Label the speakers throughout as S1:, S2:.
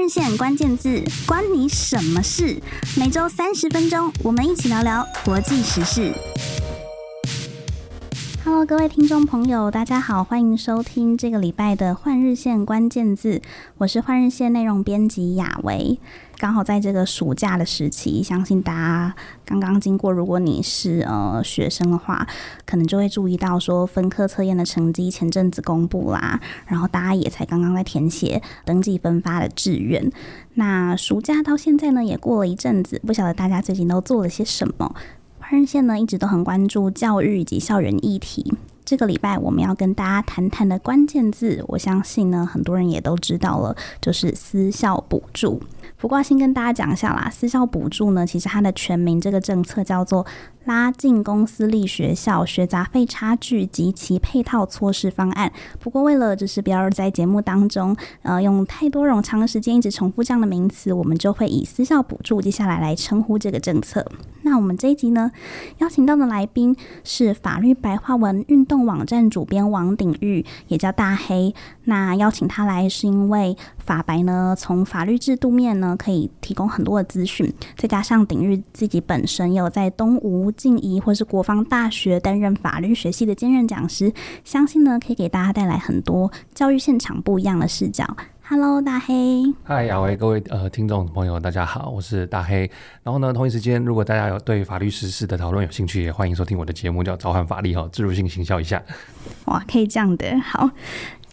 S1: 日线关键字，关你什么事？每周三十分钟，我们一起聊聊国际时事。Hello，各位听众朋友，大家好，欢迎收听这个礼拜的换日线关键字。我是换日线内容编辑雅维。刚好在这个暑假的时期，相信大家刚刚经过。如果你是呃学生的话，可能就会注意到说分科测验的成绩前阵子公布啦，然后大家也才刚刚在填写登记分发的志愿。那暑假到现在呢，也过了一阵子，不晓得大家最近都做了些什么？换日线呢，一直都很关注教育以及校园议题。这个礼拜我们要跟大家谈谈的关键字，我相信呢，很多人也都知道了，就是私校补助。不过先跟大家讲一下啦，私校补助呢，其实它的全名这个政策叫做拉近公私立学校学杂费差距及其配套措施方案。不过为了就是不要在节目当中呃用太多冗长的时间一直重复这样的名词，我们就会以私校补助接下来来称呼这个政策。我们这一集呢，邀请到的来宾是法律白话文运动网站主编王鼎玉，也叫大黑。那邀请他来是因为法白呢，从法律制度面呢，可以提供很多的资讯，再加上鼎玉自己本身有在东吴、静宜或是国防大学担任法律学系的兼任讲师，相信呢可以给大家带来很多教育现场不一样的视角。Hello，大黑。
S2: 嗨，亚维，各位呃听众朋友，大家好，我是大黑。然后呢，同一时间，如果大家有对法律实事的讨论有兴趣，也欢迎收听我的节目，叫《召唤法力》哈，自入性行销一下。
S1: 哇，可以这样的，好。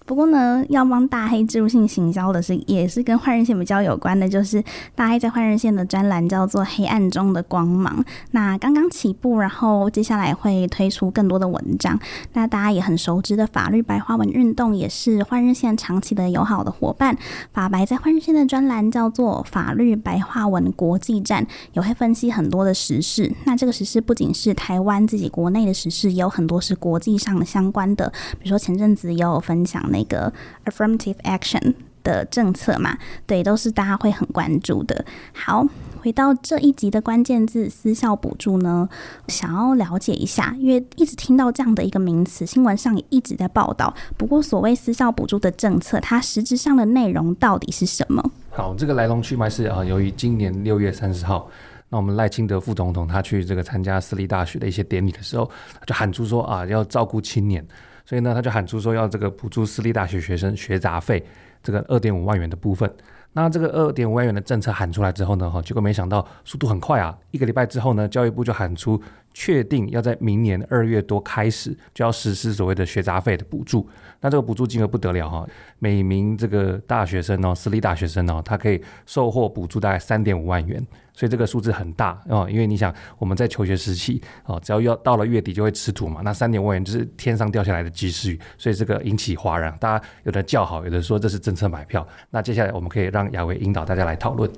S1: 不过呢，要帮大黑置入性行销的是，也是跟换日线比较有关的，就是大黑在换日线的专栏叫做《黑暗中的光芒》，那刚刚起步，然后接下来会推出更多的文章。那大家也很熟知的法律白话文运动，也是换日线长期的友好的伙伴。法白在换日线的专栏叫做《法律白话文国际站》，也会分析很多的时事。那这个时事不仅是台湾自己国内的时事，也有很多是国际上的相关的，比如说前阵子也有分享的那个 affirmative action 的政策嘛，对，都是大家会很关注的。好，回到这一集的关键字“私校补助”呢，想要了解一下，因为一直听到这样的一个名词，新闻上也一直在报道。不过，所谓私校补助的政策，它实质上的内容到底是什么？
S2: 好，这个来龙去脉是啊，由于今年六月三十号，那我们赖清德副总统他去这个参加私立大学的一些典礼的时候，就喊出说啊，要照顾青年。所以呢，他就喊出说要这个补助私立大学学生学杂费，这个二点五万元的部分。那这个二点五万元的政策喊出来之后呢，哈，结果没想到速度很快啊，一个礼拜之后呢，教育部就喊出确定要在明年二月多开始就要实施所谓的学杂费的补助。那这个补助金额不得了哈，每名这个大学生哦，私立大学生哦，他可以收获补助大概三点五万元。所以这个数字很大哦，因为你想我们在求学时期哦，只要要到了月底就会吃土嘛，那三点五万元就是天上掉下来的及时雨，所以这个引起哗然，大家有的叫好，有的说这是政策买票。那接下来我们可以让雅薇引导大家来讨论。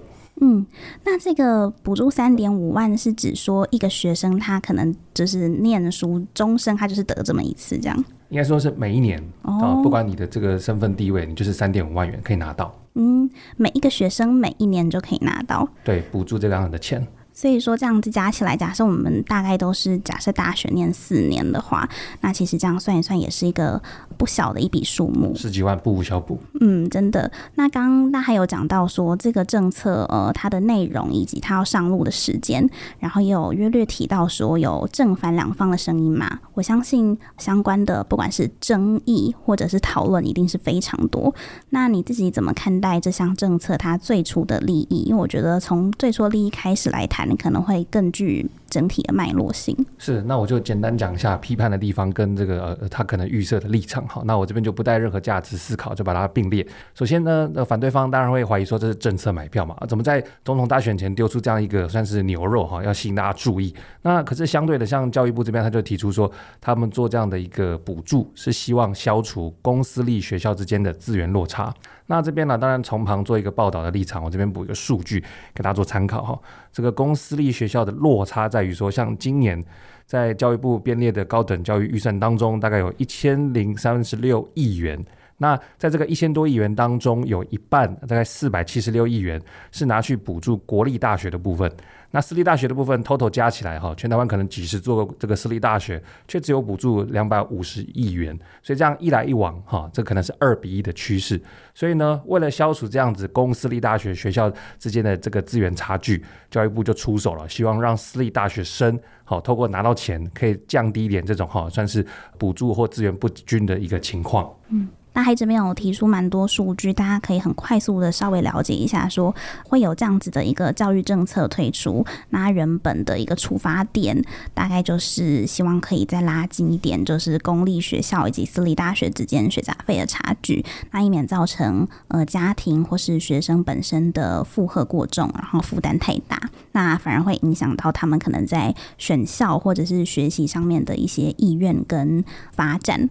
S1: 嗯，那这个补助三点五万是指说一个学生他可能就是念书终身他就是得这么一次这样？
S2: 应该说是每一年哦，不管你的这个身份地位，你就是三点五万元可以拿到。
S1: 嗯，每一个学生每一年就可以拿到，
S2: 对，补助这个样的钱。
S1: 所以说这样子加起来，假设我们大概都是假设大学念四年的话，那其实这样算一算也是一个不小的一笔数目，
S2: 十几万不无小补。
S1: 嗯，真的。那刚刚那还有讲到说这个政策呃它的内容以及它要上路的时间，然后也有约略提到说有正反两方的声音嘛。我相信相关的不管是争议或者是讨论，一定是非常多。那你自己怎么看待这项政策它最初的利益？因为我觉得从最初的利益开始来谈。你可能会更具整体的脉络性。
S2: 是，那我就简单讲一下批判的地方跟这个呃他可能预设的立场。哈，那我这边就不带任何价值思考，就把它并列。首先呢，呃，反对方当然会怀疑说这是政策买票嘛，怎么在总统大选前丢出这样一个算是牛肉哈，要吸引大家注意。那可是相对的，像教育部这边他就提出说，他们做这样的一个补助是希望消除公私立学校之间的资源落差。那这边呢，当然从旁做一个报道的立场，我这边补一个数据给大家做参考哈。这个公私立学校的落差在于说，像今年在教育部编列的高等教育预算当中，大概有一千零三十六亿元，那在这个一千多亿元当中，有一半大概四百七十六亿元是拿去补助国立大学的部分。那私立大学的部分，total 加起来哈，全台湾可能几十座这个私立大学，却只有补助两百五十亿元，所以这样一来一往哈，这可能是二比一的趋势。所以呢，为了消除这样子公私立大学学校之间的这个资源差距，教育部就出手了，希望让私立大学生好透过拿到钱，可以降低一点这种哈，算是补助或资源不均的一个情况。嗯。
S1: 大海这边有提出蛮多数据，大家可以很快速的稍微了解一下，说会有这样子的一个教育政策推出，那原本的一个出发点大概就是希望可以再拉近一点，就是公立学校以及私立大学之间学杂费的差距，那以免造成呃家庭或是学生本身的负荷过重，然后负担太大，那反而会影响到他们可能在选校或者是学习上面的一些意愿跟发展。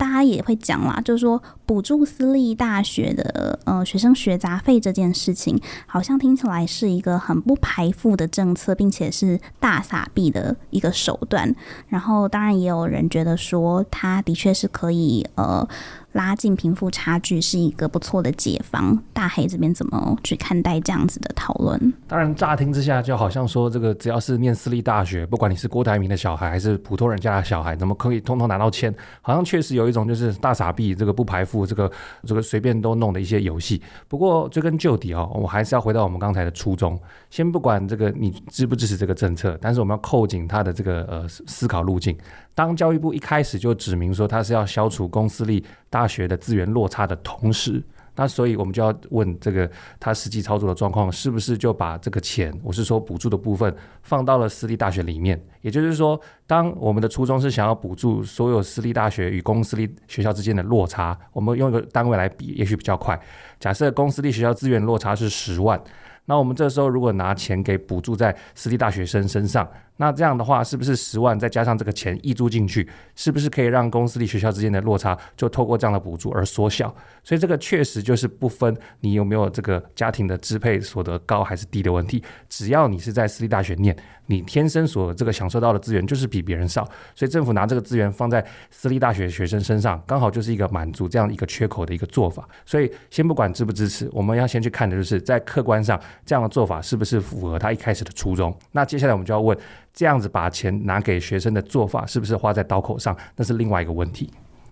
S1: 大家也会讲啦，就是说补助私立大学的呃学生学杂费这件事情，好像听起来是一个很不排富的政策，并且是大撒币的一个手段。然后当然也有人觉得说，他的确是可以呃。拉近贫富差距是一个不错的解方。大黑这边怎么去看待这样子的讨论？
S2: 当然，乍听之下就好像说，这个只要是念私立大学，不管你是郭台铭的小孩还是普通人家的小孩，怎么可以通通拿到签？好像确实有一种就是大傻逼，这个不排富，这个这个随便都弄的一些游戏。不过追根究底哦，我还是要回到我们刚才的初衷。先不管这个你支不支持这个政策，但是我们要扣紧他的这个呃思考路径。当教育部一开始就指明说他是要消除公私立大学的资源落差的同时，那所以我们就要问这个他实际操作的状况是不是就把这个钱，我是说补助的部分放到了私立大学里面？也就是说，当我们的初衷是想要补助所有私立大学与公私立学校之间的落差，我们用一个单位来比，也许比较快。假设公私立学校资源落差是十万，那我们这时候如果拿钱给补助在私立大学生身上。那这样的话，是不是十万再加上这个钱挹注进去，是不是可以让公私立学校之间的落差就透过这样的补助而缩小？所以这个确实就是不分你有没有这个家庭的支配所得高还是低的问题，只要你是在私立大学念，你天生所这个享受到的资源就是比别人少，所以政府拿这个资源放在私立大学学生身上，刚好就是一个满足这样一个缺口的一个做法。所以先不管支不支持，我们要先去看的就是在客观上这样的做法是不是符合他一开始的初衷。那接下来我们就要问。这样子把钱拿给学生的做法，是不是花在刀口上？那是另外一个问题。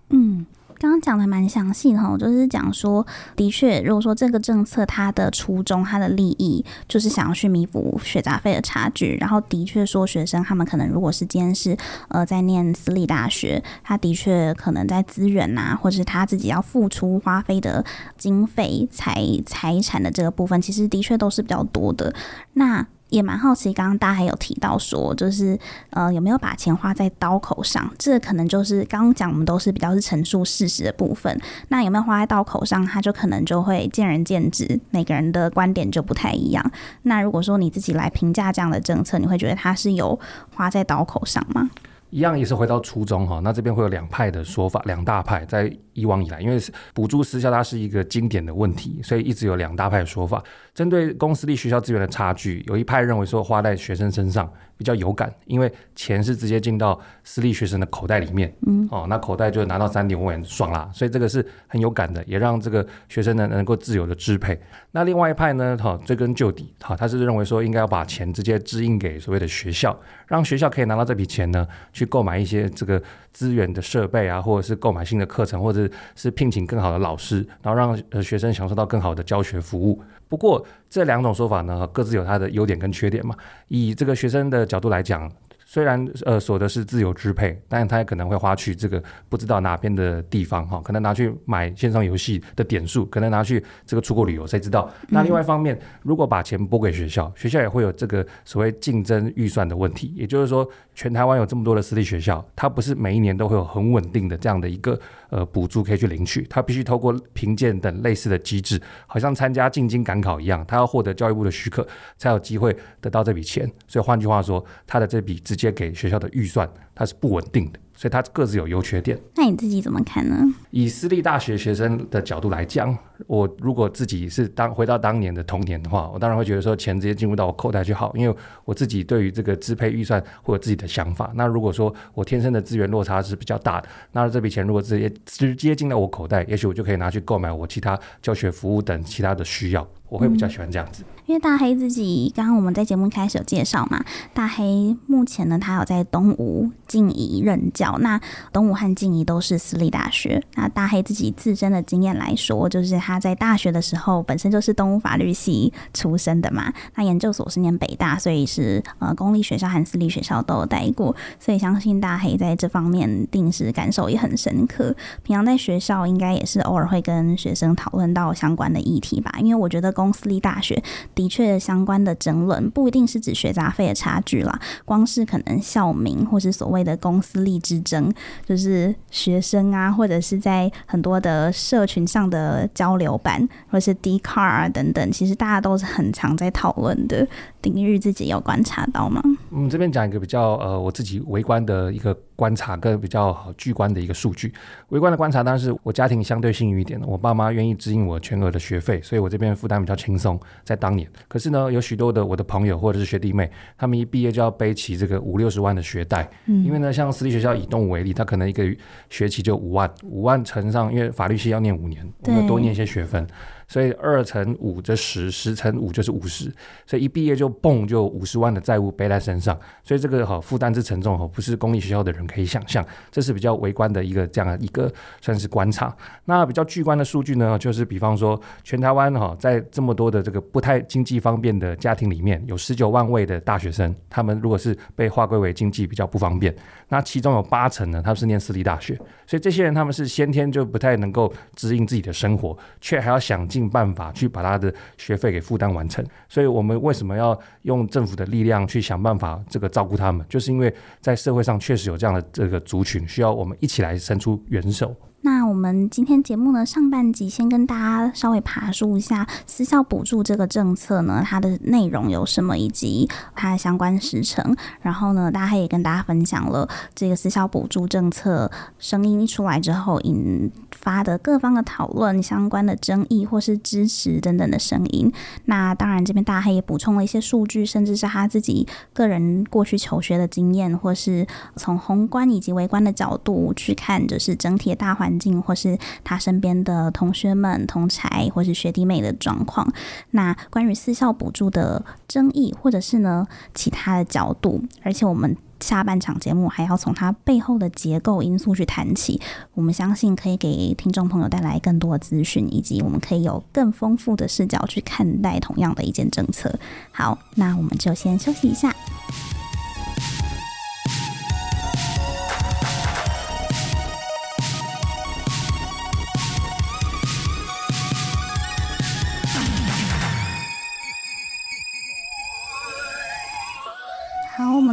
S1: 嗯，刚刚讲的蛮详细的哈，就是讲说，的确，如果说这个政策它的初衷、它的利益，就是想要去弥补学杂费的差距，然后的确说，学生他们可能如果是今天是呃在念私立大学，他的确可能在资源呐，或者是他自己要付出花费的经费、财财产的这个部分，其实的确都是比较多的。那也蛮好奇，刚刚大家还有提到说，就是呃有没有把钱花在刀口上？这可能就是刚刚讲我们都是比较是陈述事实的部分。那有没有花在刀口上？他就可能就会见仁见智，每个人的观点就不太一样。那如果说你自己来评价这样的政策，你会觉得他是有花在刀口上吗？
S2: 一样也是回到初衷哈，那这边会有两派的说法，两大派在以往以来，因为补助私校它是一个经典的问题，所以一直有两大派的说法。针对公私立学校资源的差距，有一派认为说花在学生身上比较有感，因为钱是直接进到私立学生的口袋里面，嗯，哦，那口袋就拿到三点五元爽啦，所以这个是很有感的，也让这个学生呢能够自由的支配。那另外一派呢，哈，追根究底，哈，他是认为说应该要把钱直接支应给所谓的学校，让学校可以拿到这笔钱呢，去购买一些这个资源的设备啊，或者是购买新的课程，或者是聘请更好的老师，然后让学生享受到更好的教学服务。不过这两种说法呢，各自有它的优点跟缺点嘛。以这个学生的角度来讲。虽然呃所得是自由支配，但他也可能会花去这个不知道哪边的地方哈，可能拿去买线上游戏的点数，可能拿去这个出国旅游，谁知道？那另外一方面，如果把钱拨给学校，学校也会有这个所谓竞争预算的问题，也就是说，全台湾有这么多的私立学校，它不是每一年都会有很稳定的这样的一个呃补助可以去领取，他必须透过评鉴等类似的机制，好像参加进京赶考一样，他要获得教育部的许可，才有机会得到这笔钱。所以换句话说，他的这笔直接给学校的预算，它是不稳定的，所以它各自有优缺点。
S1: 那你自己怎么看呢？
S2: 以私立大学学生的角度来讲，我如果自己是当回到当年的童年的话，我当然会觉得说钱直接进入到我口袋就好，因为我自己对于这个支配预算会有自己的想法。那如果说我天生的资源落差是比较大的，那这笔钱如果直接直接进到我口袋，也许我就可以拿去购买我其他教学服务等其他的需要。我会比较喜欢这样子，
S1: 因为大黑自己刚刚我们在节目开始有介绍嘛，大黑目前呢，他有在东吴、静宜任教。那东吴和静宜都是私立大学。那大黑自己自身的经验来说，就是他在大学的时候本身就是东吴法律系出身的嘛。那研究所是念北大，所以是呃公立学校和私立学校都有待过。所以相信大黑在这方面定时感受也很深刻。平常在学校应该也是偶尔会跟学生讨论到相关的议题吧，因为我觉得。公私立大学的确相关的争论不一定是指学杂费的差距啦，光是可能校名或是所谓的公私立之争，就是学生啊，或者是在很多的社群上的交流板，或是 Dcard 啊等等，其实大家都是很常在讨论的。丁日自己有观察到
S2: 吗？嗯这边讲一个比较呃，我自己围观的一个观察跟比较好巨观的一个数据。微观的观察当然是我家庭相对幸运一点，我爸妈愿意支应我全额的学费，所以我这边负担比较轻松。在当年，可是呢，有许多的我的朋友或者是学弟妹，他们一毕业就要背起这个五六十万的学贷。嗯，因为呢，像私立学校以动物为例，他可能一个学期就五万，五万乘上，因为法律系要念五年，我们要多念一些学分。所以二乘五就十，十乘五就是五十，所以一毕业就蹦就五十万的债务背在身上，所以这个哈负担之沉重哈，不是公立学校的人可以想象，这是比较微观的一个这样一个算是观察。那比较巨观的数据呢，就是比方说全台湾哈，在这么多的这个不太经济方便的家庭里面，有十九万位的大学生，他们如果是被划归为经济比较不方便，那其中有八成呢，他们是念私立大学，所以这些人他们是先天就不太能够指引自己的生活，却还要想。尽办法去把他的学费给负担完成，所以我们为什么要用政府的力量去想办法这个照顾他们？就是因为在社会上确实有这样的这个族群，需要我们一起来伸出援手。
S1: 那我们今天节目呢，上半集先跟大家稍微爬梳一下私校补助这个政策呢，它的内容有什么，以及它的相关时程。然后呢，大家也跟大家分享了这个私校补助政策声音一出来之后引发的各方的讨论、相关的争议或是支持等等的声音。那当然，这边大黑也补充了一些数据，甚至是他自己个人过去求学的经验，或是从宏观以及微观的角度去看，就是整体的大环。环境，或是他身边的同学们、同侪，或是学弟妹的状况。那关于私校补助的争议，或者是呢其他的角度，而且我们下半场节目还要从它背后的结构因素去谈起。我们相信可以给听众朋友带来更多的资讯，以及我们可以有更丰富的视角去看待同样的一件政策。好，那我们就先休息一下。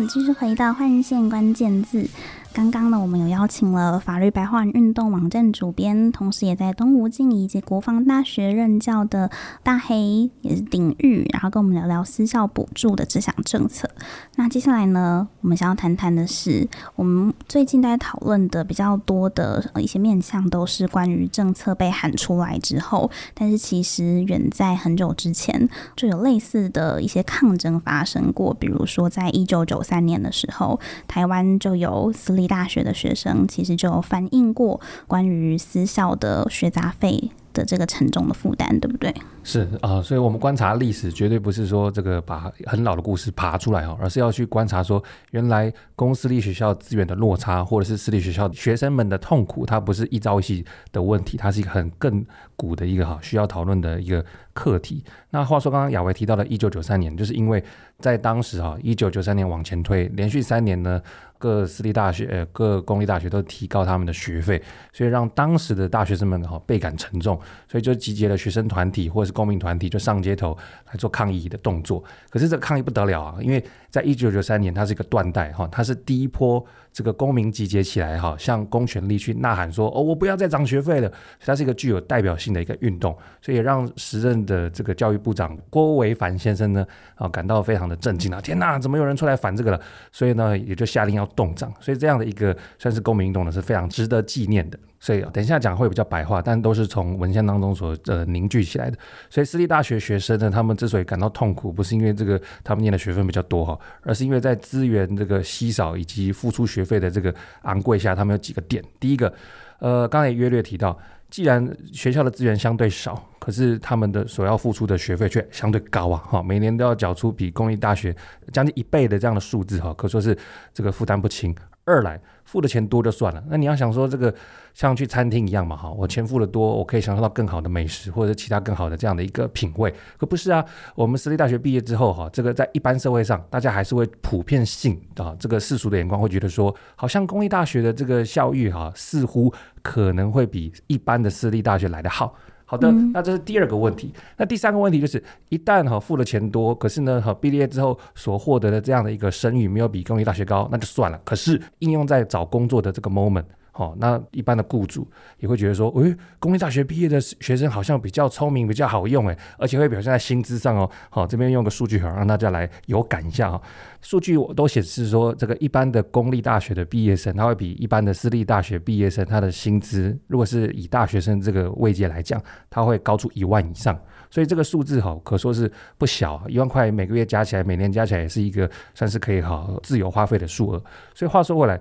S1: 继续回到换线关键字。刚刚呢，我们有邀请了法律白话运动网站主编，同时也在东吴静以及国防大学任教的大黑，也是鼎玉，然后跟我们聊聊私校补助的这项政策。那接下来呢，我们想要谈谈的是，我们最近在讨论的比较多的一些面向，都是关于政策被喊出来之后，但是其实远在很久之前就有类似的一些抗争发生过，比如说在一九九三年的时候，台湾就有私立大学的学生其实就反映过关于私校的学杂费的这个沉重的负担，对不对？
S2: 是啊、所以我们观察历史，绝对不是说这个把很老的故事爬出来哈，而是要去观察说，原来公私立学校资源的落差，或者是私立学校学生们的痛苦，它不是一朝一夕的问题，它是一个很更古的一个哈需要讨论的一个课题。那话说，刚刚雅维提到的一九九三年，就是因为在当时哈，一九九三年往前推，连续三年呢。各私立大学、呃，各公立大学都提高他们的学费，所以让当时的大学生们哈倍感沉重，所以就集结了学生团体或者是公民团体，就上街头来做抗议的动作。可是这个抗议不得了啊，因为在一九九三年，它是一个断代哈，它是第一波这个公民集结起来哈，向公权力去呐喊说哦，我不要再涨学费了，它是一个具有代表性的一个运动，所以也让时任的这个教育部长郭维凡先生呢，啊，感到非常的震惊啊！天哪，怎么有人出来反这个了？所以呢，也就下令要动荡。所以这样的一个算是公民运动呢，是非常值得纪念的。所以等一下讲会比较白话，但都是从文献当中所呃凝聚起来的。所以私立大学学生呢，他们之所以感到痛苦，不是因为这个他们念的学分比较多哈，而是因为在资源这个稀少以及付出学费的这个昂贵下，他们有几个点。第一个，呃，刚才约略提到。既然学校的资源相对少，可是他们的所要付出的学费却相对高啊！哈，每年都要缴出比公立大学将近一倍的这样的数字哈，可说是这个负担不轻。二来付的钱多就算了，那你要想说这个像去餐厅一样嘛哈，我钱付的多，我可以享受到更好的美食或者其他更好的这样的一个品味，可不是啊？我们私立大学毕业之后哈，这个在一般社会上，大家还是会普遍性啊，这个世俗的眼光会觉得说，好像公立大学的这个校誉哈，似乎可能会比一般的私立大学来得好。好的，那这是第二个问题。那第三个问题就是，一旦哈付了钱多，可是呢哈毕业之后所获得的这样的一个声誉没有比公立大学高，那就算了。可是应用在找工作的这个 moment。好、哦，那一般的雇主也会觉得说，诶、公立大学毕业的学生好像比较聪明，比较好用，诶，而且会表现在薪资上哦。好、哦，这边用个数据好让大家来有感一下哈。数据我都显示说，这个一般的公立大学的毕业生，他会比一般的私立大学毕业生，他的薪资如果是以大学生这个位阶来讲，他会高出一万以上。所以这个数字哈，可说是不小，一万块每个月加起来，每年加起来也是一个算是可以好自由花费的数额。所以话说回来。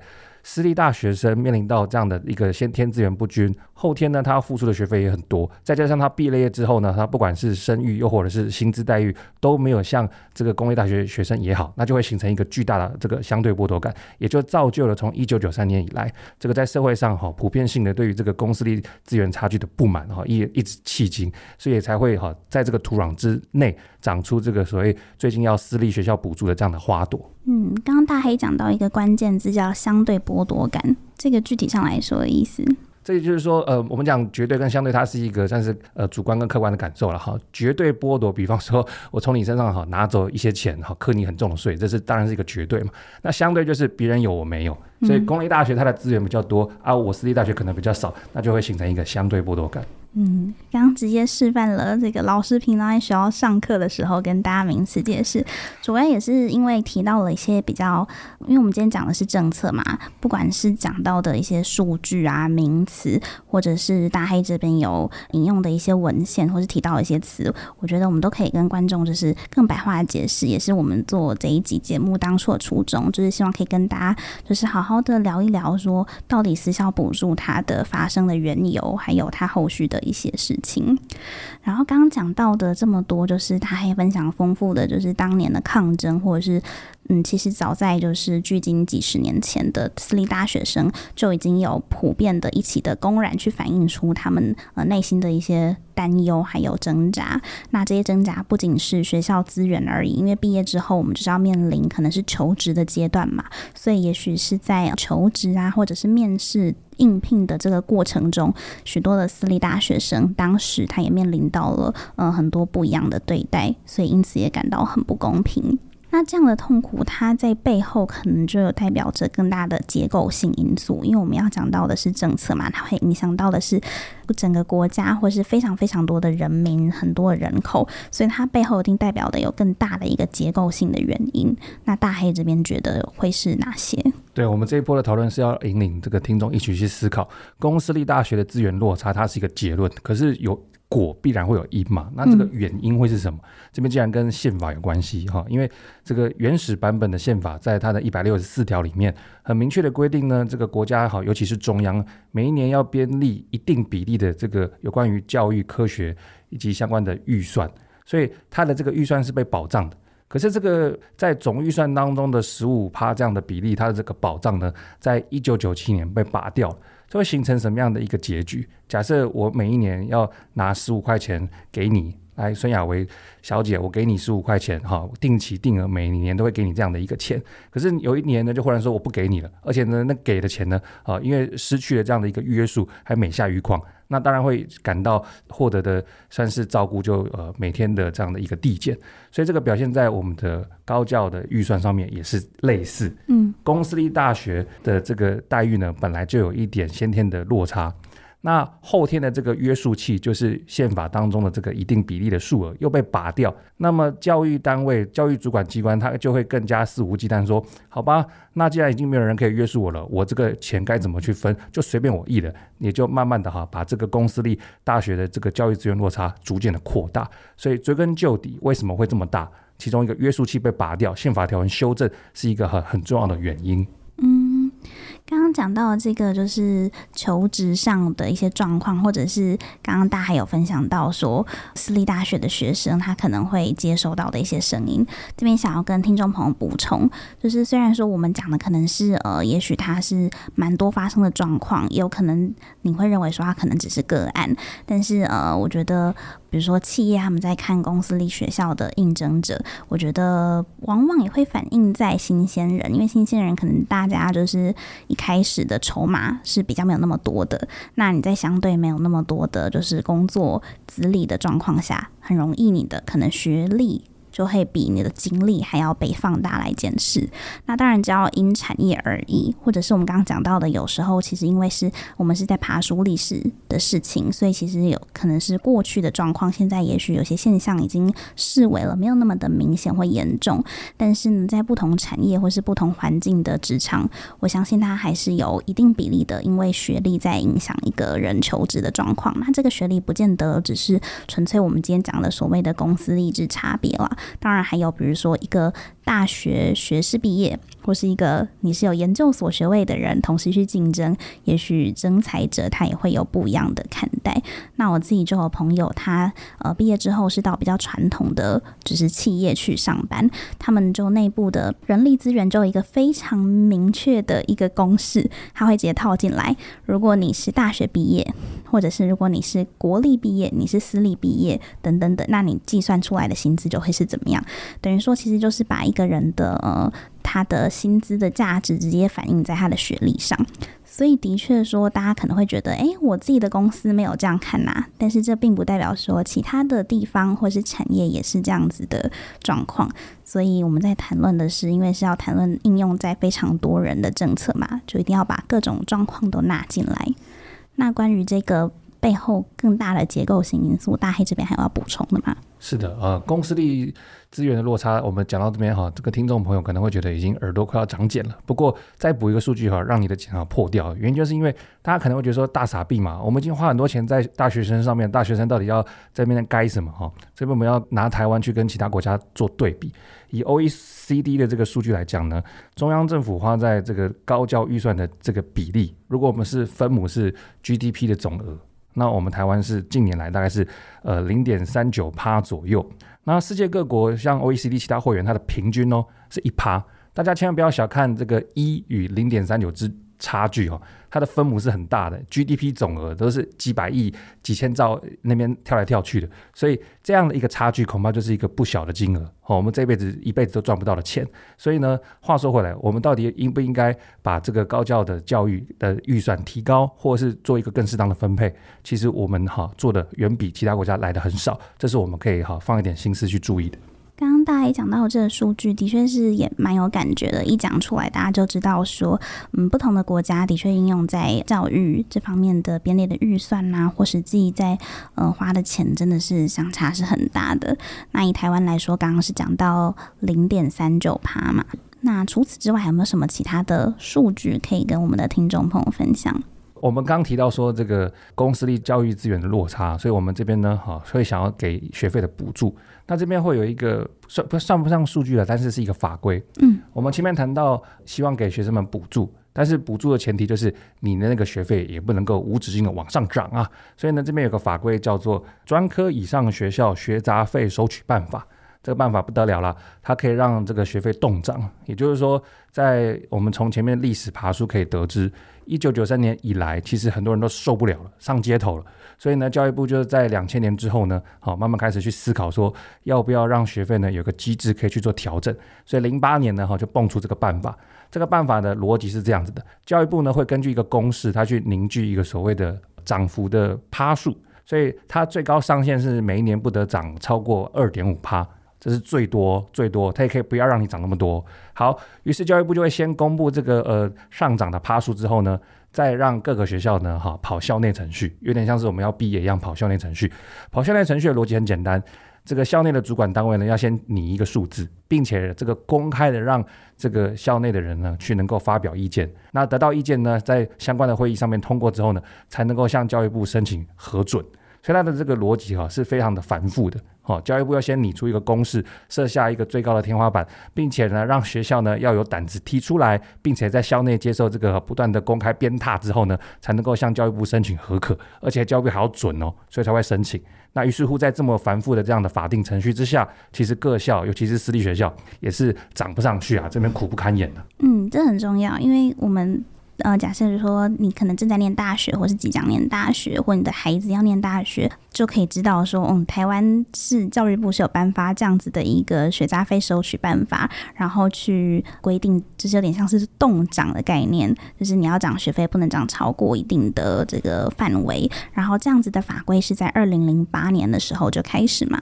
S2: 私立大学生面临到这样的一个先天资源不均，后天呢，他要付出的学费也很多，再加上他毕了业之后呢，他不管是声誉又或者是薪资待遇都没有像这个公立大学学生也好，那就会形成一个巨大的这个相对剥夺感，也就造就了从一九九三年以来，这个在社会上哈普遍性的对于这个公私立资源差距的不满哈，一一直迄今，所以才会哈在这个土壤之内长出这个所谓最近要私立学校补助的这样的花朵。
S1: 嗯，刚刚大黑讲到一个关键字叫相对剥夺感，这个具体上来说的意思，
S2: 这也就是说，呃，我们讲绝对跟相对，它是一个算是呃主观跟客观的感受了哈。绝对剥夺，比方说 我从你身上哈拿走一些钱哈，课你很重的税，这是当然是一个绝对嘛。那相对就是别人有我没有，所以公立大学它的资源比较多，嗯、啊，我私立大学可能比较少，那就会形成一个相对剥夺感。
S1: 嗯，刚直接示范了这个老师平常在学校上课的时候跟大家名词解释，主要也是因为提到了一些比较，因为我们今天讲的是政策嘛，不管是讲到的一些数据啊、名词，或者是大黑这边有引用的一些文献，或是提到一些词，我觉得我们都可以跟观众就是更白话的解释，也是我们做这一集节目当初的初衷，就是希望可以跟大家就是好好的聊一聊，说到底私校补助它的发生的缘由，还有它后续的。一些事情，然后刚刚讲到的这么多，就是他还分享丰富的，就是当年的抗争，或者是嗯，其实早在就是距今几十年前的私立大学生就已经有普遍的一起的公然去反映出他们呃内心的一些担忧还有挣扎。那这些挣扎不仅是学校资源而已，因为毕业之后我们就是要面临可能是求职的阶段嘛，所以也许是在求职啊，或者是面试。应聘的这个过程中，许多的私立大学生当时他也面临到了嗯很多不一样的对待，所以因此也感到很不公平。那这样的痛苦，它在背后可能就有代表着更大的结构性因素，因为我们要讲到的是政策嘛，它会影响到的是整个国家或是非常非常多的人民，很多人口，所以它背后一定代表的有更大的一个结构性的原因。那大黑这边觉得会是哪些？
S2: 对，我们这一波的讨论是要引领这个听众一起去思考，公私立大学的资源落差，它是一个结论，可是有。果必然会有因嘛？那这个原因会是什么？嗯、这边既然跟宪法有关系哈，因为这个原始版本的宪法在它的一百六十四条里面很明确的规定呢，这个国家好，尤其是中央每一年要编立一定比例的这个有关于教育、科学以及相关的预算，所以它的这个预算是被保障的。可是这个在总预算当中的十五趴这样的比例，它的这个保障呢，在一九九七年被拔掉了。这会形成什么样的一个结局？假设我每一年要拿十五块钱给你，来，孙雅薇小姐，我给你十五块钱，哈，定期定额，每年都会给你这样的一个钱。可是有一年呢，就忽然说我不给你了，而且呢，那给的钱呢，啊，因为失去了这样的一个约束，还每下愈况。那当然会感到获得的算是照顾，就呃每天的这样的一个递减，所以这个表现在我们的高教的预算上面也是类似。嗯，公私立大学的这个待遇呢，本来就有一点先天的落差。那后天的这个约束器就是宪法当中的这个一定比例的数额又被拔掉，那么教育单位、教育主管机关他就会更加肆无忌惮说：“好吧，那既然已经没有人可以约束我了，我这个钱该怎么去分，就随便我意了。”也就慢慢的哈，把这个公私立大学的这个教育资源落差逐渐的扩大。所以追根究底，为什么会这么大？其中一个约束器被拔掉，宪法条文修正是一个很很重要的原因。
S1: 刚刚讲到这个，就是求职上的一些状况，或者是刚刚大家有分享到说，私立大学的学生他可能会接收到的一些声音。这边想要跟听众朋友补充，就是虽然说我们讲的可能是呃，也许它是蛮多发生的状况，也有可能你会认为说它可能只是个案，但是呃，我觉得。比如说，企业他们在看公司里学校的应征者，我觉得往往也会反映在新鲜人，因为新鲜人可能大家就是一开始的筹码是比较没有那么多的，那你在相对没有那么多的，就是工作资历的状况下，很容易你的可能学历。就会比你的经历还要被放大来检视。那当然，只要因产业而异，或者是我们刚刚讲到的，有时候其实因为是我们是在爬梳历史的事情，所以其实有可能是过去的状况，现在也许有些现象已经视为了，没有那么的明显或严重。但是呢，在不同产业或是不同环境的职场，我相信它还是有一定比例的，因为学历在影响一个人求职的状况。那这个学历不见得只是纯粹我们今天讲的所谓的公私立之差别了。当然还有，比如说一个大学学士毕业，或是一个你是有研究所学位的人，同时去竞争，也许征才者他也会有不一样的看待。那我自己就有朋友，他呃毕业之后是到比较传统的就是企业去上班，他们就内部的人力资源就有一个非常明确的一个公式，他会直接套进来。如果你是大学毕业，或者是如果你是国立毕业，你是私立毕业等等等，那你计算出来的薪资就会是怎么样？等于说，其实就是把一个人的呃他的薪资的价值直接反映在他的学历上。所以的确说，大家可能会觉得，哎，我自己的公司没有这样看呐、但是这并不代表说其他的地方或是产业也是这样子的状况。所以我们在谈论的是，因为是要谈论应用在非常多人的政策嘛，就一定要把各种状况都纳进来。那关于这个背后更大的结构性因素，大黑这边还有要补充的吗？
S2: 是的，呃，公司利益资源的落差，我们讲到这边哈，这个听众朋友可能会觉得已经耳朵快要长茧了。不过再补一个数据哈，让你的茧啊破掉，原因就是因为大家可能会觉得说大傻逼嘛，我们已经花很多钱在大学生上面，大学生到底要在那边该什么哈？这边我们要拿台湾去跟其他国家做对比，以 OECD 的这个数据来讲呢，中央政府花在这个高教预算的这个比例，如果我们是分母是 GDP 的总额。那我们台湾是近年来大概是呃零点三九趴左右。那世界各国像 OECD 其他会员，它的平均哦是一趴。大家千万不要小看这个一与零点三九之差距哦。它的分母是很大的，GDP 总额都是几百亿、几千兆那边跳来跳去的，所以这样的一个差距恐怕就是一个不小的金额哦。我们这辈子一辈子都赚不到的钱。所以呢，话说回来，我们到底应不应该把这个高教的教育的预算提高，或者是做一个更适当的分配？其实我们哈做的远比其他国家来的很少，这是我们可以哈放一点心思去注意的。
S1: 刚刚大家讲到这个数据，的确是也蛮有感觉的。一讲出来，大家就知道说，嗯，不同的国家的确应用在教育这方面的编列的预算呐、啊，或实际在呃花的钱，真的是相差是很大的。那以台湾来说，刚刚是讲到零点三九趴嘛。那除此之外，还有没有什么其他的数据可以跟我们的听众朋友分享？
S2: 我们刚提到说这个公私立教育资源的落差，所以我们这边呢，哈，所以想要给学费的补助。那这边会有一个算不算不上数据了，但是是一个法规。嗯，我们前面谈到希望给学生们补助，但是补助的前提就是你的那个学费也不能够无止境的往上涨啊。所以呢，这边有个法规叫做《专科以上学校学杂费收取办法》。这个办法不得了了，它可以让这个学费冻涨。也就是说，在我们从前面历史爬梳可以得知，一九九三年以来，其实很多人都受不了了，上街头了。所以呢，教育部就是在两千年之后呢，好慢慢开始去思考说，要不要让学费呢有个机制可以去做调整。所以零八年呢，哈就蹦出这个办法。这个办法的逻辑是这样子的：教育部呢会根据一个公式，它去凝聚一个所谓的涨幅的趴数。所以它最高上限是每一年不得涨超过二点五趴。这是最多最多，它也可以不要让你涨那么多。好，于是教育部就会先公布这个呃上涨的趴数之后呢，再让各个学校呢哈跑校内程序，有点像是我们要毕业一样跑校内程序。跑校内程序的逻辑很简单，这个校内的主管单位呢要先拟一个数字，并且这个公开的让这个校内的人呢去能够发表意见。那得到意见呢，在相关的会议上面通过之后呢，才能够向教育部申请核准。所以它的这个逻辑哈是非常的繁复的。好，教育部要先拟出一个公式，设下一个最高的天花板，并且呢，让学校呢要有胆子提出来，并且在校内接受这个不断的公开鞭挞之后呢，才能够向教育部申请核可，而且教育部还要准哦，所以才会申请。那于是乎，在这么繁复的这样的法定程序之下，其实各校，尤其是私立学校，也是涨不上去啊，这边苦不堪言的。
S1: 嗯，这很重要，因为我们。呃，假设说你可能正在念大学，或是即将念大学，或你的孩子要念大学，就可以知道说，嗯，台湾是教育部是有颁发这样子的一个学杂费收取办法，然后去规定，就是有点像是冻涨的概念，就是你要涨学费不能涨超过一定的这个范围，然后这样子的法规是在二零零八年的时候就开始嘛。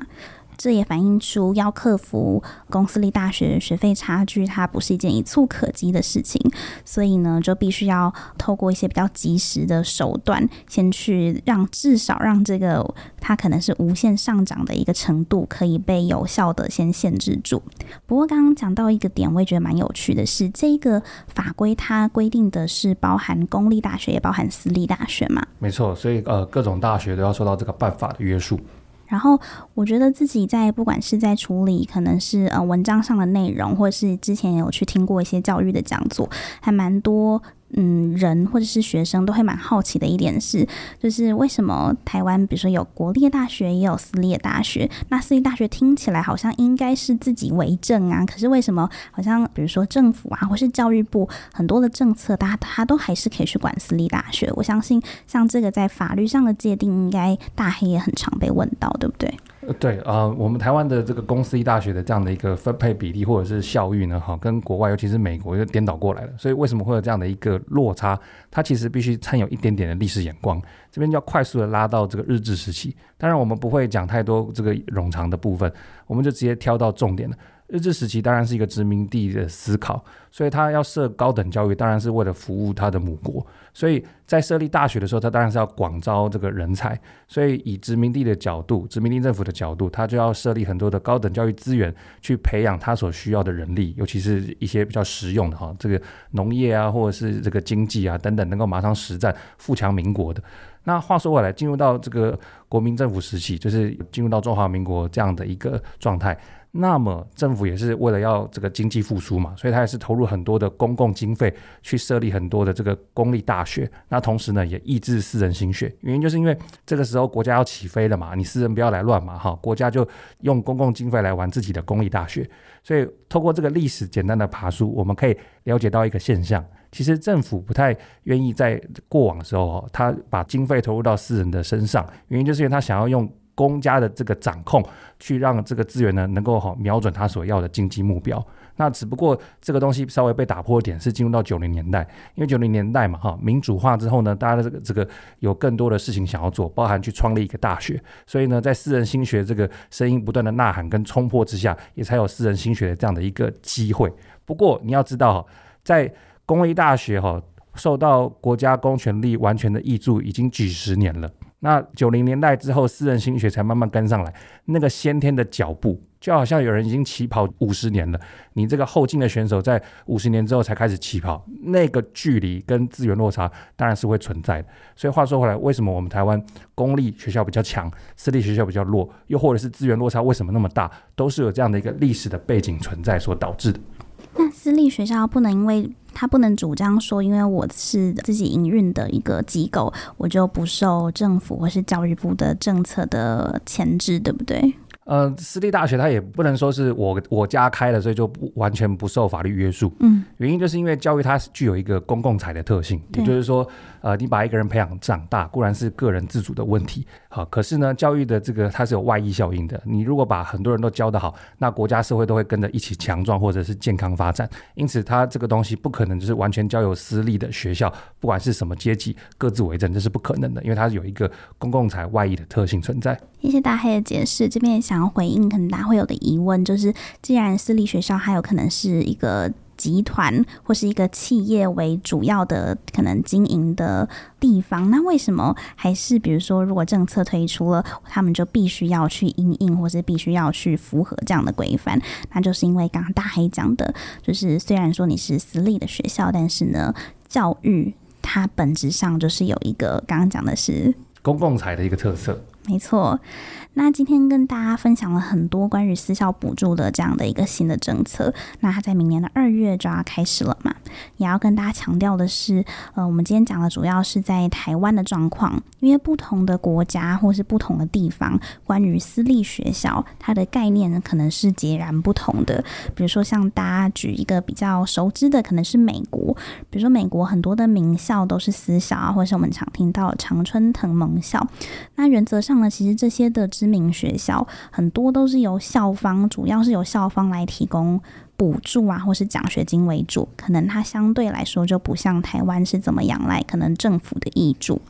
S1: 这也反映出要克服公私立大学学费差距，它不是一件一蹴可及的事情，所以呢，就必须要透过一些比较及时的手段，先去让至少让这个它可能是无限上涨的一个程度，可以被有效的先限制住。不过刚刚讲到一个点，我也觉得蛮有趣的是，这个法规它规定的是包含公立大学也包含私立大学嘛？
S2: 没错，所以呃，各种大学都要受到这个办法的约束。
S1: 然后我觉得自己在不管是在处理可能是呃文章上的内容，或者是之前有去听过一些教育的讲座，还蛮多。嗯，人或者是学生都会蛮好奇的一点是，就是为什么台湾，比如说有国立大学，也有私立大学。那私立大学听起来好像应该是自己为政啊，可是为什么好像比如说政府啊，或是教育部很多的政策，它它都还是可以去管私立大学？我相信像这个在法律上的界定，应该大黑也很常被问到，对不对？
S2: 对啊、我们台湾的这个公私立大学的这样的一个分配比例或者是校誉呢，哈，跟国外尤其是美国就颠倒过来了。所以为什么会有这样的一个落差？它其实必须掺有一点点的历史眼光。这边就要快速的拉到这个日治时期。当然我们不会讲太多这个冗长的部分，我们就直接挑到重点了。日治时期当然是一个殖民地的思考，所以他要设高等教育，当然是为了服务他的母国。所以在设立大学的时候，他当然是要广招这个人才。所以以殖民地的角度，殖民地政府的角度，他就要设立很多的高等教育资源，去培养他所需要的人力，尤其是一些比较实用的哈，这个农业啊，或者是这个经济啊等等，能够马上实战富强民国的。那话说回来，进入到这个国民政府时期，就是进入到中华民国这样的一个状态。那么政府也是为了要这个经济复苏嘛，所以他也是投入很多的公共经费去设立很多的这个公立大学。那同时呢，也抑制私人心血，原因就是因为这个时候国家要起飞了嘛，你私人不要来乱嘛，哈，国家就用公共经费来玩自己的公立大学。所以透过这个历史简单的爬梳，我们可以了解到一个现象，其实政府不太愿意在过往的时候，他把经费投入到私人的身上，原因就是因为他想要用。公家的这个掌控，去让这个资源呢能够好瞄准他所要的经济目标。那只不过这个东西稍微被打破一点，是进入到九零年代，因为九零年代嘛哈，民主化之后呢，大家的这个这个有更多的事情想要做，包含去创立一个大学。所以呢，在私人心学这个声音不断的呐喊跟冲破之下，也才有私人心学的这样的一个机会。不过你要知道，在公立大学哈受到国家公权力完全的挹注，已经几十年了。那九零年代之后，私人心学才慢慢跟上来，那个先天的脚步，就好像有人已经起跑五十年了，你这个后进的选手在五十年之后才开始起跑，那个距离跟资源落差当然是会存在的。所以话说回来，为什么我们台湾公立学校比较强，私立学校比较弱，又或者是资源落差为什么那么大，都是有这样的一个历史的背景存在所导致的。
S1: 私立学校不能因为他不能主张说，因为我是自己营运的一个机构，我就不受政府或是教育部的政策的牵制，对不对？
S2: 呃，私立大学它也不能说是我我家开的，所以就不完全不受法律约束。
S1: 嗯，
S2: 原因就是因为教育它具有一个公共财的特性，也就是说，呃，你把一个人培养长大，固然是个人自主的问题，好，可是呢，教育的这个它是有外溢效应的。你如果把很多人都教得好，那国家社会都会跟着一起强壮或者是健康发展。因此，它这个东西不可能就是完全交由私立的学校，不管是什么阶级各自为政，这是不可能的，因为它有一个公共财外溢的特性存在。
S1: 谢谢大黑的解释，这边也想要回应可能大家会有的疑问，就是既然私立学校还有可能是一个。集团或是一个企业为主要的可能经营的地方，那为什么还是比如说，如果政策推出了，他们就必须要去因应，或是必须要去符合这样的规范？那就是因为刚刚大黑讲的，就是虽然说你是私立的学校，但是呢，教育它本质上就是有一个刚刚讲的是
S2: 公共财的一个特色，
S1: 没错。那今天跟大家分享了很多关于私校补助的这样的一个新的政策，那它在明年的二月就要开始了嘛。也要跟大家强调的是，呃，我们今天讲的主要是在台湾的状况，因为不同的国家或是不同的地方，关于私立学校它的概念，可能是截然不同的。比如说，像大家举一个比较熟知的，可能是美国，比如说美国很多的名校都是私校啊，或是我们常听到常春藤盟校。那原则上呢，其实这些的。知名学校很多都是由校方，主要是由校方来提供补助啊，或是奖学金为主，可能它相对来说就不像台湾是怎么样来，可能政府的挹注。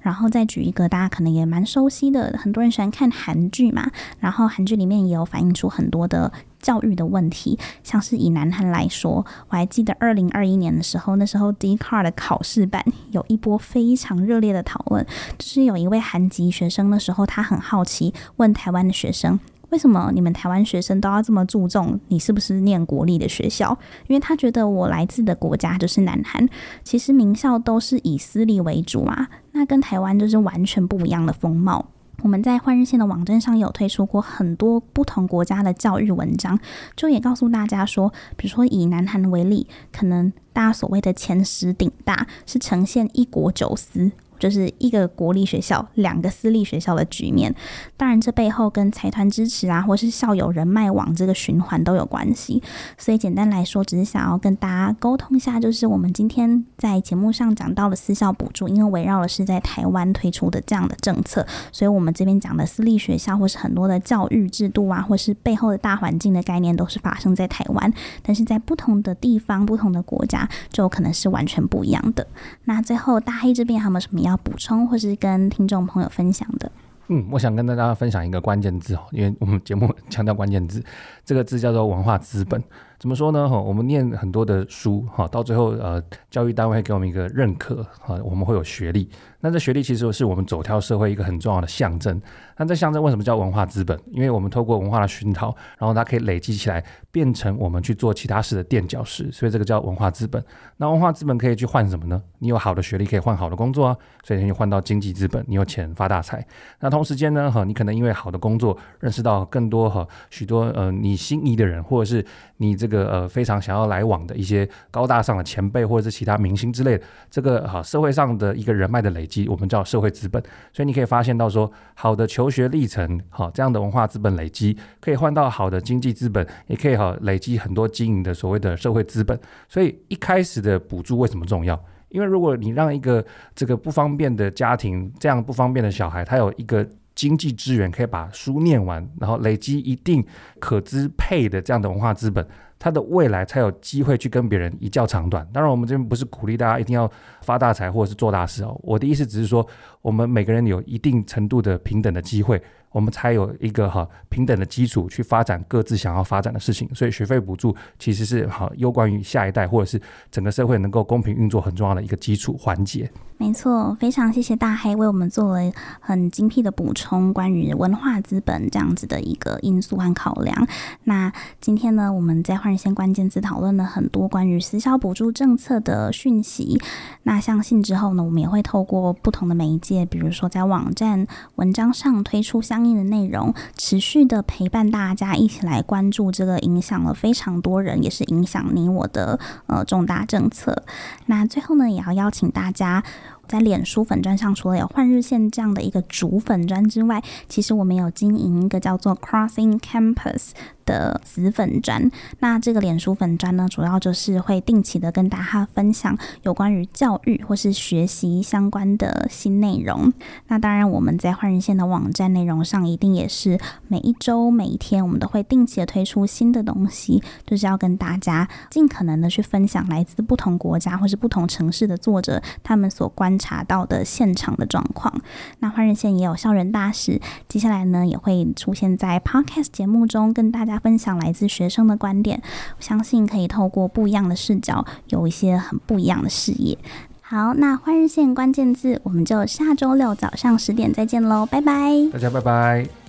S1: 然后再举一个大家可能也蛮熟悉的，很多人喜欢看韩剧嘛，然后韩剧里面也有反映出很多的教育的问题，像是以南韩来说，我还记得二零二一年的时候，那时候 Dcard 的考试版有一波非常热烈的讨论，就是有一位韩籍学生的时候，他很好奇问台湾的学生，为什么你们台湾学生都要这么注重你是不是念国立的学校？因为他觉得我来自的国家就是南韩，其实名校都是以私立为主嘛，那跟台湾就是完全不一样的风貌。我们在换日线的网站上有推出过很多不同国家的教育文章，就也告诉大家说，比如说以南韩为例，可能大家所谓的前十顶大是呈现一国九私。就是一个国立学校，两个私立学校的局面。当然，这背后跟财团支持啊，或是校友人脉网这个循环都有关系。所以，简单来说，只是想要跟大家沟通一下，就是我们今天在节目上讲到了私校补助，因为围绕的是在台湾推出的这样的政策，所以我们这边讲的私立学校或是很多的教育制度啊，或是背后的大环境的概念，都是发生在台湾。但是在不同的地方、不同的国家，就可能是完全不一样的。那最后，大黑这边还有没有什么？要补充或是跟听众朋友分享的？
S2: 嗯，我想跟大家分享一个关键字哦，因为我们节目强调关键字，这个字叫做文化资本。怎么说呢？哈，我们念很多的书，哈，到最后呃，教育单位给我们一个认可，哈，我们会有学历。那这学历其实是我们走跳社会一个很重要的象征。那这象征为什么叫文化资本？因为我们透过文化的熏陶，然后它可以累积起来，变成我们去做其他事的垫脚石。所以这个叫文化资本。那文化资本可以去换什么呢？你有好的学历可以换好的工作啊，所以你换到经济资本，你有钱发大财。那同时间呢，哈，你可能因为好的工作认识到更多哈许多呃你心仪的人，或者是你这个呃非常想要来往的一些高大上的前辈，或者是其他明星之类的，这个哈社会上的一个人脉的累积。我们叫社会资本，所以你可以发现到说，好的求学历程，好这样的文化资本累积，可以换到好的经济资本，也可以好累积很多经营的所谓的社会资本。所以一开始的补助为什么重要？因为如果你让一个这个不方便的家庭，这样不方便的小孩，他有一个经济资源可以把书念完，然后累积一定可支配的这样的文化资本。他的未来才有机会去跟别人一较长短。当然，我们这边不是鼓励大家一定要发大财或者是做大事哦。我的意思只是说，我们每个人有一定程度的平等的机会。我们才有一个哈平等的基础去发展各自想要发展的事情，所以学费补助其实是好攸关于下一代或者是整个社会能够公平运作很重要的一个基础环节。
S1: 没错，非常谢谢大黑为我们做了很精辟的补充，关于文化资本这样子的一个因素和考量。那今天呢，我们在换日线关键字讨论了很多关于私校补助政策的讯息。那相信之后呢，我们也会透过不同的媒介，比如说在网站文章上推出相应。的内容持续的陪伴大家一起来关注这个影响了非常多人，也是影响你我的呃重大政策。那最后呢，也要邀请大家。在脸书粉砖上，除了有换日线这样的一个主粉砖之外，其实我们有经营一个叫做 Crossing Campus 的子粉砖。那这个脸书粉砖呢，主要就是会定期的跟大家分享有关于教育或是学习相关的新内容。那当然，我们在换日线的网站内容上，一定也是每一周、每一天，我们都会定期的推出新的东西，就是要跟大家尽可能的去分享来自不同国家或是不同城市的作者他们所关观察到的现场的状况。那换日线也有校园大使，接下来呢也会出现在 Podcast 节目中，跟大家分享来自学生的观点。我相信可以透过不一样的视角，有一些很不一样的视野。好，那换日线关键字，我们就下周六早上十点再见喽，拜拜，
S2: 大家拜拜。